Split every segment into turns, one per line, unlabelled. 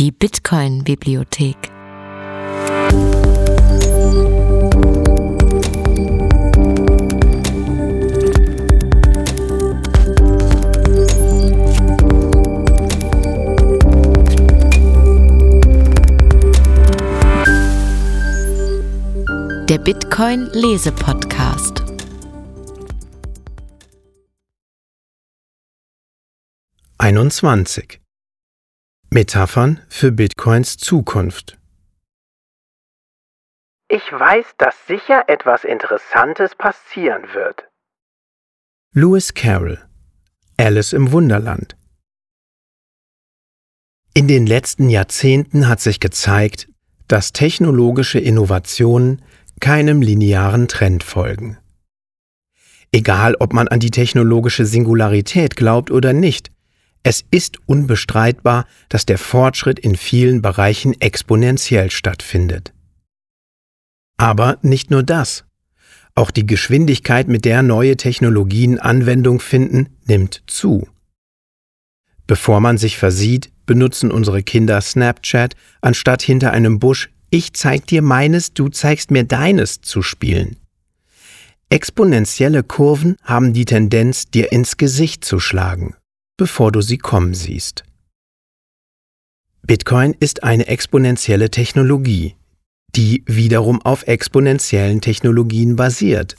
Die Bitcoin-Bibliothek. Der Bitcoin-Lese-Podcast.
Einundzwanzig Metaphern für Bitcoins Zukunft.
Ich weiß, dass sicher etwas Interessantes passieren wird.
Lewis Carroll Alice im Wunderland In den letzten Jahrzehnten hat sich gezeigt, dass technologische Innovationen keinem linearen Trend folgen. Egal, ob man an die technologische Singularität glaubt oder nicht, es ist unbestreitbar, dass der Fortschritt in vielen Bereichen exponentiell stattfindet. Aber nicht nur das. Auch die Geschwindigkeit, mit der neue Technologien Anwendung finden, nimmt zu. Bevor man sich versieht, benutzen unsere Kinder Snapchat, anstatt hinter einem Busch Ich zeig dir meines, du zeigst mir deines zu spielen. Exponentielle Kurven haben die Tendenz, dir ins Gesicht zu schlagen bevor du sie kommen siehst. Bitcoin ist eine exponentielle Technologie, die wiederum auf exponentiellen Technologien basiert.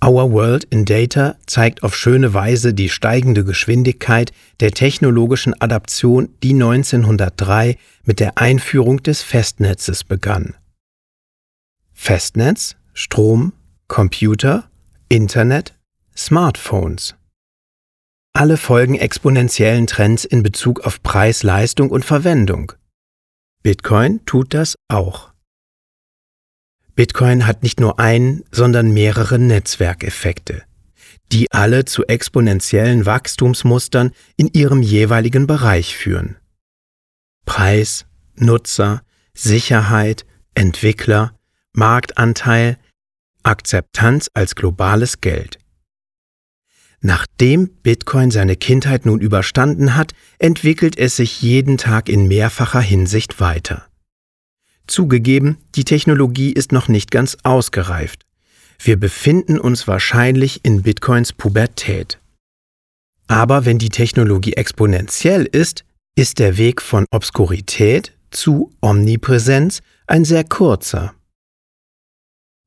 Our World in Data zeigt auf schöne Weise die steigende Geschwindigkeit der technologischen Adaption, die 1903 mit der Einführung des Festnetzes begann. Festnetz, Strom, Computer, Internet, Smartphones. Alle folgen exponentiellen Trends in Bezug auf Preis, Leistung und Verwendung. Bitcoin tut das auch. Bitcoin hat nicht nur einen, sondern mehrere Netzwerkeffekte, die alle zu exponentiellen Wachstumsmustern in ihrem jeweiligen Bereich führen. Preis, Nutzer, Sicherheit, Entwickler, Marktanteil, Akzeptanz als globales Geld. Nachdem Bitcoin seine Kindheit nun überstanden hat, entwickelt es sich jeden Tag in mehrfacher Hinsicht weiter. Zugegeben, die Technologie ist noch nicht ganz ausgereift. Wir befinden uns wahrscheinlich in Bitcoins Pubertät. Aber wenn die Technologie exponentiell ist, ist der Weg von Obskurität zu Omnipräsenz ein sehr kurzer.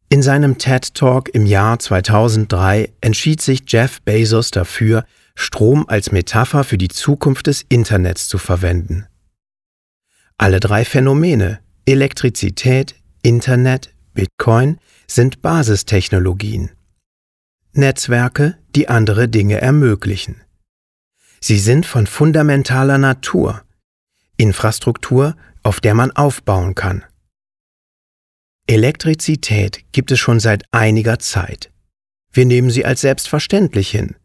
In seinem TED Talk im Jahr 2003 entschied sich Jeff Bezos dafür, Strom als Metapher für die Zukunft des Internets zu verwenden. Alle drei Phänomene Elektrizität, Internet, Bitcoin sind Basistechnologien. Netzwerke, die andere Dinge ermöglichen. Sie sind von fundamentaler Natur, Infrastruktur, auf der man aufbauen kann. Elektrizität gibt es schon seit einiger Zeit. Wir nehmen sie als selbstverständlich hin.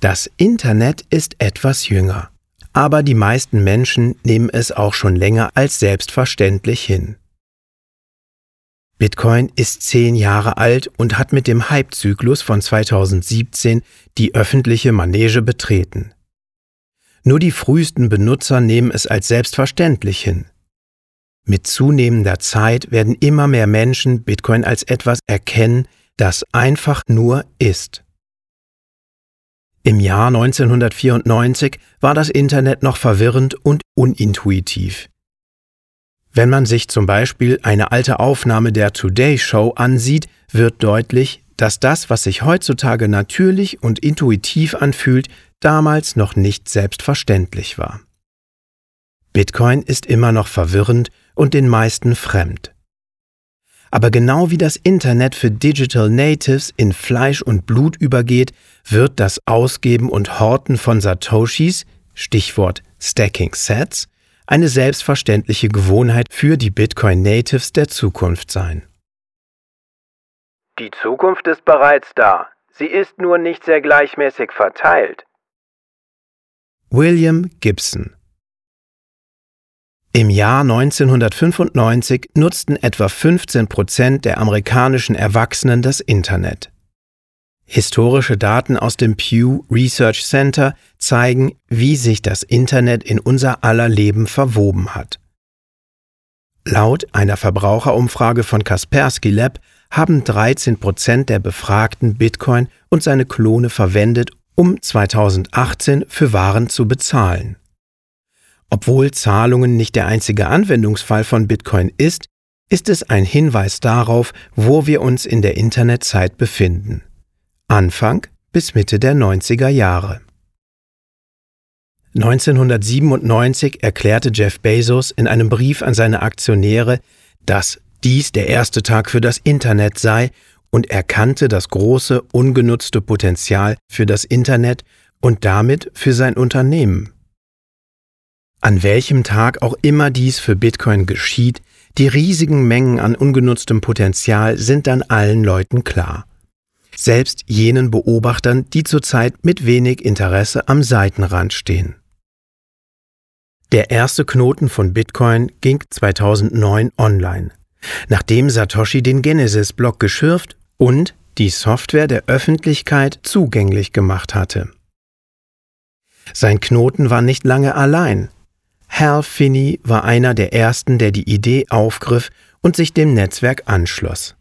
Das Internet ist etwas jünger, aber die meisten Menschen nehmen es auch schon länger als selbstverständlich hin. Bitcoin ist zehn Jahre alt und hat mit dem Hype-Zyklus von 2017 die öffentliche Manege betreten. Nur die frühesten Benutzer nehmen es als selbstverständlich hin. Mit zunehmender Zeit werden immer mehr Menschen Bitcoin als etwas erkennen, das einfach nur ist. Im Jahr 1994 war das Internet noch verwirrend und unintuitiv. Wenn man sich zum Beispiel eine alte Aufnahme der Today Show ansieht, wird deutlich, dass das, was sich heutzutage natürlich und intuitiv anfühlt, damals noch nicht selbstverständlich war. Bitcoin ist immer noch verwirrend und den meisten fremd. Aber genau wie das Internet für Digital Natives in Fleisch und Blut übergeht, wird das Ausgeben und Horten von Satoshis, Stichwort Stacking Sets, eine selbstverständliche Gewohnheit für die Bitcoin Natives der Zukunft sein.
Die Zukunft ist bereits da. Sie ist nur nicht sehr gleichmäßig verteilt.
William Gibson im Jahr 1995 nutzten etwa 15 Prozent der amerikanischen Erwachsenen das Internet. Historische Daten aus dem Pew Research Center zeigen, wie sich das Internet in unser aller Leben verwoben hat. Laut einer Verbraucherumfrage von Kaspersky Lab haben 13 Prozent der Befragten Bitcoin und seine Klone verwendet, um 2018 für Waren zu bezahlen. Obwohl Zahlungen nicht der einzige Anwendungsfall von Bitcoin ist, ist es ein Hinweis darauf, wo wir uns in der Internetzeit befinden. Anfang bis Mitte der 90er Jahre. 1997 erklärte Jeff Bezos in einem Brief an seine Aktionäre, dass dies der erste Tag für das Internet sei und erkannte das große ungenutzte Potenzial für das Internet und damit für sein Unternehmen. An welchem Tag auch immer dies für Bitcoin geschieht, die riesigen Mengen an ungenutztem Potenzial sind dann allen Leuten klar. Selbst jenen Beobachtern, die zurzeit mit wenig Interesse am Seitenrand stehen. Der erste Knoten von Bitcoin ging 2009 online, nachdem Satoshi den Genesis-Block geschürft und die Software der Öffentlichkeit zugänglich gemacht hatte. Sein Knoten war nicht lange allein. Hal Finney war einer der ersten, der die Idee aufgriff und sich dem Netzwerk anschloss.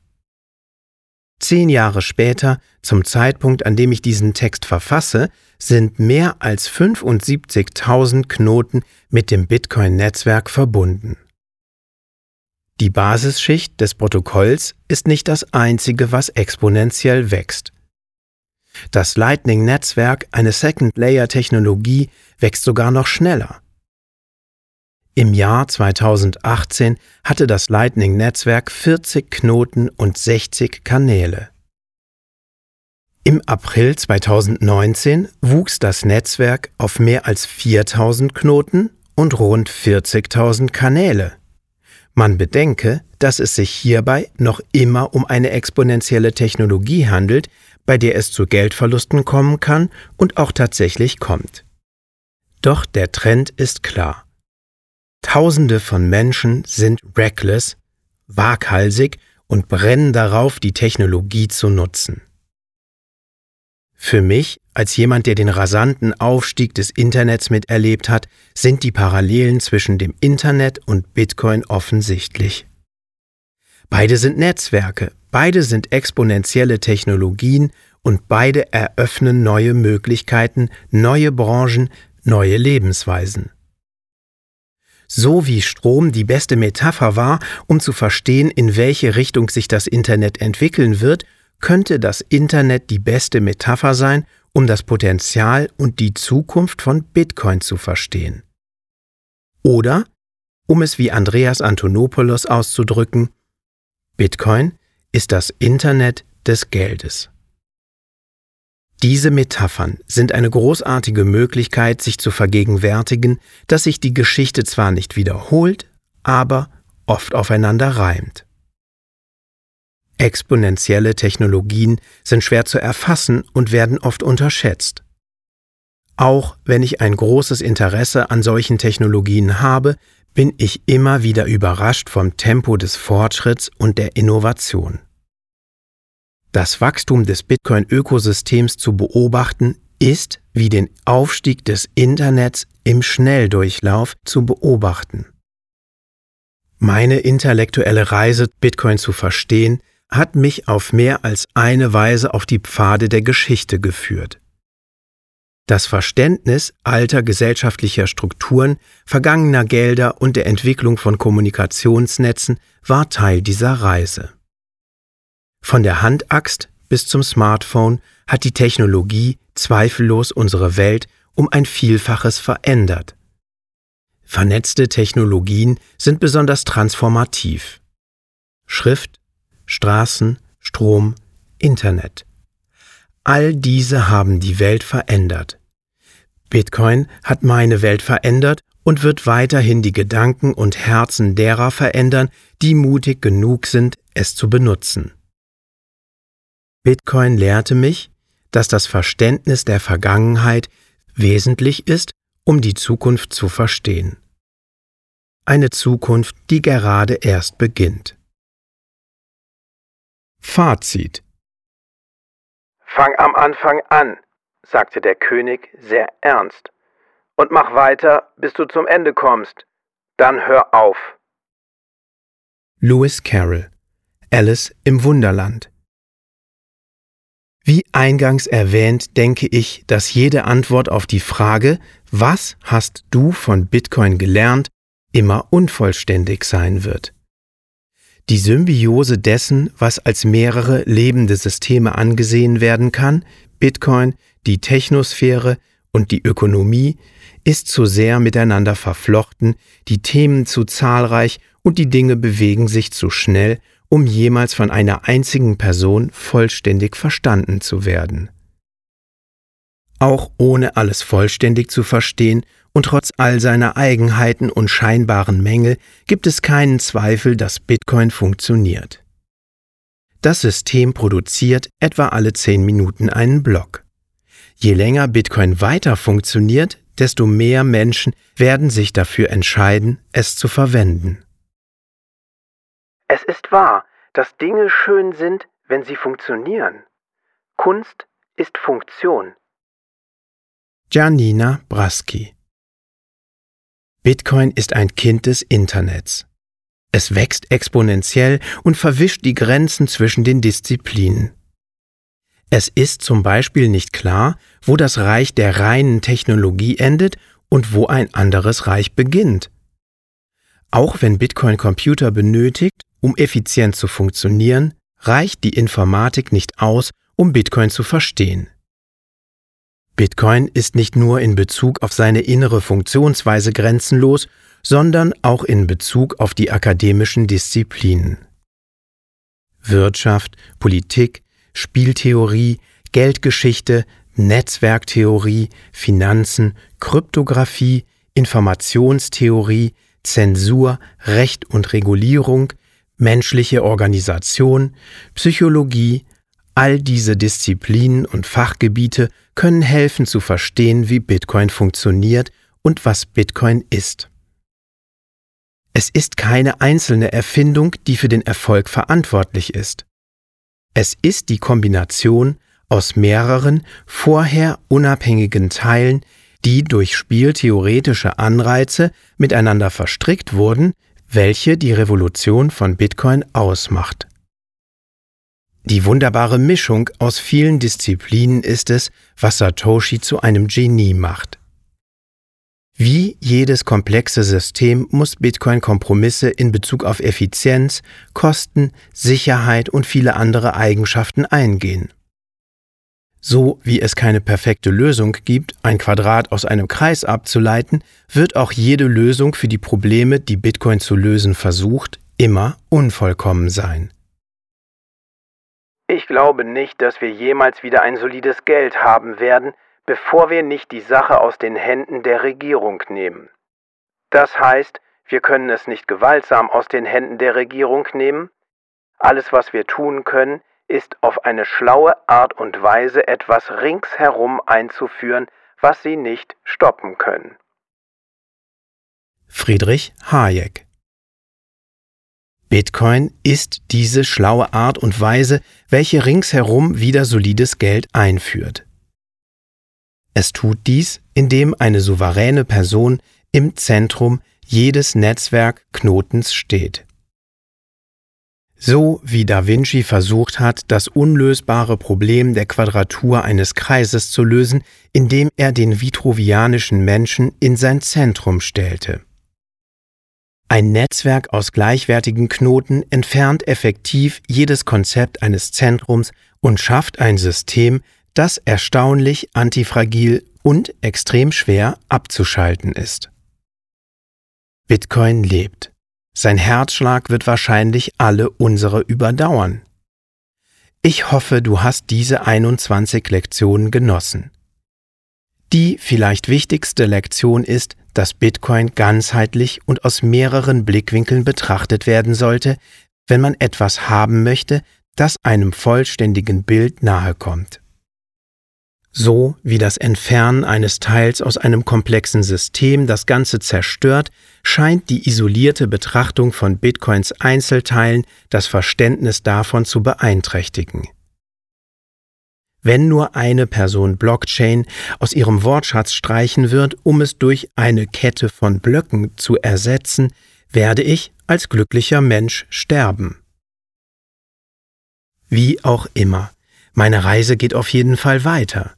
Zehn Jahre später, zum Zeitpunkt, an dem ich diesen Text verfasse, sind mehr als 75.000 Knoten mit dem Bitcoin-Netzwerk verbunden. Die Basisschicht des Protokolls ist nicht das einzige, was exponentiell wächst. Das Lightning-Netzwerk, eine Second-Layer-Technologie, wächst sogar noch schneller. Im Jahr 2018 hatte das Lightning-Netzwerk 40 Knoten und 60 Kanäle. Im April 2019 wuchs das Netzwerk auf mehr als 4000 Knoten und rund 40.000 Kanäle. Man bedenke, dass es sich hierbei noch immer um eine exponentielle Technologie handelt, bei der es zu Geldverlusten kommen kann und auch tatsächlich kommt. Doch der Trend ist klar. Tausende von Menschen sind reckless, waghalsig und brennen darauf, die Technologie zu nutzen. Für mich, als jemand, der den rasanten Aufstieg des Internets miterlebt hat, sind die Parallelen zwischen dem Internet und Bitcoin offensichtlich. Beide sind Netzwerke, beide sind exponentielle Technologien und beide eröffnen neue Möglichkeiten, neue Branchen, neue Lebensweisen so wie Strom die beste Metapher war, um zu verstehen, in welche Richtung sich das Internet entwickeln wird, könnte das Internet die beste Metapher sein, um das Potenzial und die Zukunft von Bitcoin zu verstehen. Oder, um es wie Andreas Antonopoulos auszudrücken, Bitcoin ist das Internet des Geldes. Diese Metaphern sind eine großartige Möglichkeit, sich zu vergegenwärtigen, dass sich die Geschichte zwar nicht wiederholt, aber oft aufeinander reimt. Exponentielle Technologien sind schwer zu erfassen und werden oft unterschätzt. Auch wenn ich ein großes Interesse an solchen Technologien habe, bin ich immer wieder überrascht vom Tempo des Fortschritts und der Innovation. Das Wachstum des Bitcoin-Ökosystems zu beobachten ist wie den Aufstieg des Internets im Schnelldurchlauf zu beobachten. Meine intellektuelle Reise, Bitcoin zu verstehen, hat mich auf mehr als eine Weise auf die Pfade der Geschichte geführt. Das Verständnis alter gesellschaftlicher Strukturen, vergangener Gelder und der Entwicklung von Kommunikationsnetzen war Teil dieser Reise. Von der Handaxt bis zum Smartphone hat die Technologie zweifellos unsere Welt um ein Vielfaches verändert. Vernetzte Technologien sind besonders transformativ. Schrift, Straßen, Strom, Internet. All diese haben die Welt verändert. Bitcoin hat meine Welt verändert und wird weiterhin die Gedanken und Herzen derer verändern, die mutig genug sind, es zu benutzen. Bitcoin lehrte mich, dass das Verständnis der Vergangenheit wesentlich ist, um die Zukunft zu verstehen. Eine Zukunft, die gerade erst beginnt. Fazit
Fang am Anfang an, sagte der König sehr ernst, und mach weiter, bis du zum Ende kommst. Dann hör auf.
Lewis Carroll Alice im Wunderland Wie eingangs erwähnt, denke ich, dass jede Antwort auf die Frage, was hast du von Bitcoin gelernt, immer unvollständig sein wird. Die Symbiose dessen, was als mehrere lebende Systeme angesehen werden kann, Bitcoin, die Technosphäre und die Ökonomie, ist zu sehr miteinander verflochten, die Themen zu zahlreich und die Dinge bewegen sich zu schnell, um jemals von einer einzigen Person vollständig verstanden zu werden. Auch ohne alles vollständig zu verstehen und trotz all seiner Eigenheiten und scheinbaren Mängel gibt es keinen Zweifel, dass Bitcoin funktioniert. Das System produziert etwa alle 10 Minuten einen Block. Je länger Bitcoin weiter funktioniert, desto mehr Menschen werden sich dafür entscheiden, es zu verwenden.
Es ist wahr, dass Dinge schön sind, wenn sie funktionieren. Kunst ist Funktion.
Janina Braski Bitcoin ist ein Kind des Internets. Es wächst exponentiell und verwischt die Grenzen zwischen den Disziplinen. Es ist zum Beispiel nicht klar, wo das Reich der reinen Technologie endet und wo ein anderes Reich beginnt. Auch wenn Bitcoin Computer benötigt, um effizient zu funktionieren, reicht die Informatik nicht aus, um Bitcoin zu verstehen. Bitcoin ist nicht nur in Bezug auf seine innere Funktionsweise grenzenlos, sondern auch in Bezug auf die akademischen Disziplinen. Wirtschaft, Politik, Spieltheorie, Geldgeschichte, Netzwerktheorie, Finanzen, Kryptographie, Informationstheorie, Zensur, Recht und Regulierung, menschliche Organisation, Psychologie, all diese Disziplinen und Fachgebiete können helfen zu verstehen, wie Bitcoin funktioniert und was Bitcoin ist. Es ist keine einzelne Erfindung, die für den Erfolg verantwortlich ist. Es ist die Kombination aus mehreren vorher unabhängigen Teilen, die durch spieltheoretische Anreize miteinander verstrickt wurden, welche die Revolution von Bitcoin ausmacht. Die wunderbare Mischung aus vielen Disziplinen ist es, was Satoshi zu einem Genie macht. Wie jedes komplexe System muss Bitcoin Kompromisse in Bezug auf Effizienz, Kosten, Sicherheit und viele andere Eigenschaften eingehen. So wie es keine perfekte Lösung gibt, ein Quadrat aus einem Kreis abzuleiten, wird auch jede Lösung für die Probleme, die Bitcoin zu lösen versucht, immer unvollkommen sein.
Ich glaube nicht, dass wir jemals wieder ein solides Geld haben werden, bevor wir nicht die Sache aus den Händen der Regierung nehmen. Das heißt, wir können es nicht gewaltsam aus den Händen der Regierung nehmen. Alles, was wir tun können, ist auf eine schlaue Art und Weise etwas ringsherum einzuführen, was sie nicht stoppen können.
Friedrich Hayek Bitcoin ist diese schlaue Art und Weise, welche ringsherum wieder solides Geld einführt. Es tut dies, indem eine souveräne Person im Zentrum jedes Netzwerkknotens steht. So wie Da Vinci versucht hat, das unlösbare Problem der Quadratur eines Kreises zu lösen, indem er den vitruvianischen Menschen in sein Zentrum stellte. Ein Netzwerk aus gleichwertigen Knoten entfernt effektiv jedes Konzept eines Zentrums und schafft ein System, das erstaunlich antifragil und extrem schwer abzuschalten ist. Bitcoin lebt. Sein Herzschlag wird wahrscheinlich alle unsere überdauern. Ich hoffe, du hast diese 21 Lektionen genossen. Die vielleicht wichtigste Lektion ist, dass Bitcoin ganzheitlich und aus mehreren Blickwinkeln betrachtet werden sollte, wenn man etwas haben möchte, das einem vollständigen Bild nahekommt. So wie das Entfernen eines Teils aus einem komplexen System das Ganze zerstört, scheint die isolierte Betrachtung von Bitcoins Einzelteilen das Verständnis davon zu beeinträchtigen. wenn nur eine Person Blockchain aus ihrem Wortschatz streichen wird, um es durch eine Kette von Blöcken zu ersetzen, werde ich als glücklicher Mensch sterben. Wie auch immer, meine Reise geht auf jeden Fall weiter.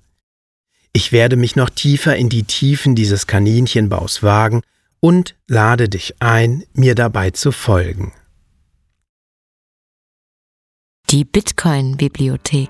Ich werde mich noch tiefer in die Tiefen dieses Kaninchenbaus wagen und lade dich ein, mir dabei zu folgen.
Die Bitcoin-Bibliothek.